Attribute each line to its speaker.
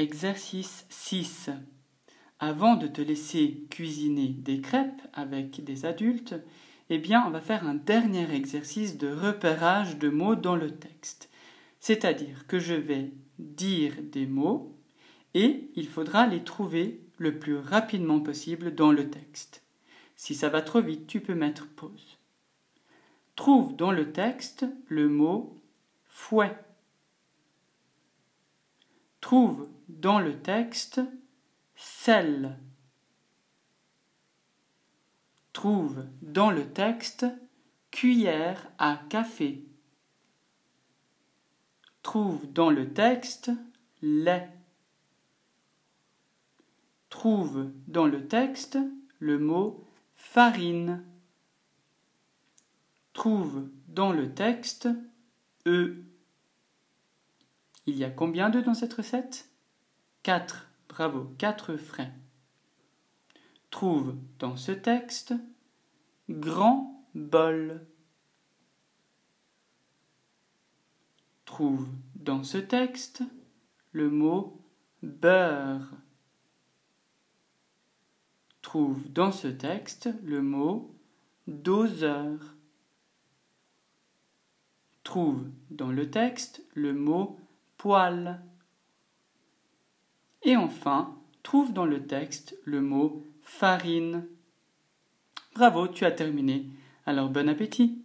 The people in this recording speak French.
Speaker 1: Exercice 6. Avant de te laisser cuisiner des crêpes avec des adultes, eh bien, on va faire un dernier exercice de repérage de mots dans le texte. C'est-à-dire que je vais dire des mots et il faudra les trouver le plus rapidement possible dans le texte. Si ça va trop vite, tu peux mettre pause. Trouve dans le texte le mot fouet. Trouve dans le texte sel. Trouve dans le texte cuillère à café. Trouve dans le texte lait. Trouve dans le texte le mot farine. Trouve dans le texte œufs. Il y a combien d'œufs dans cette recette? Quatre. Bravo, quatre frais. Trouve dans ce texte grand bol. Trouve dans ce texte le mot beurre. Trouve dans ce texte le mot doseur. Trouve dans le texte le mot poil. Et enfin, trouve dans le texte le mot farine. Bravo, tu as terminé. Alors bon appétit.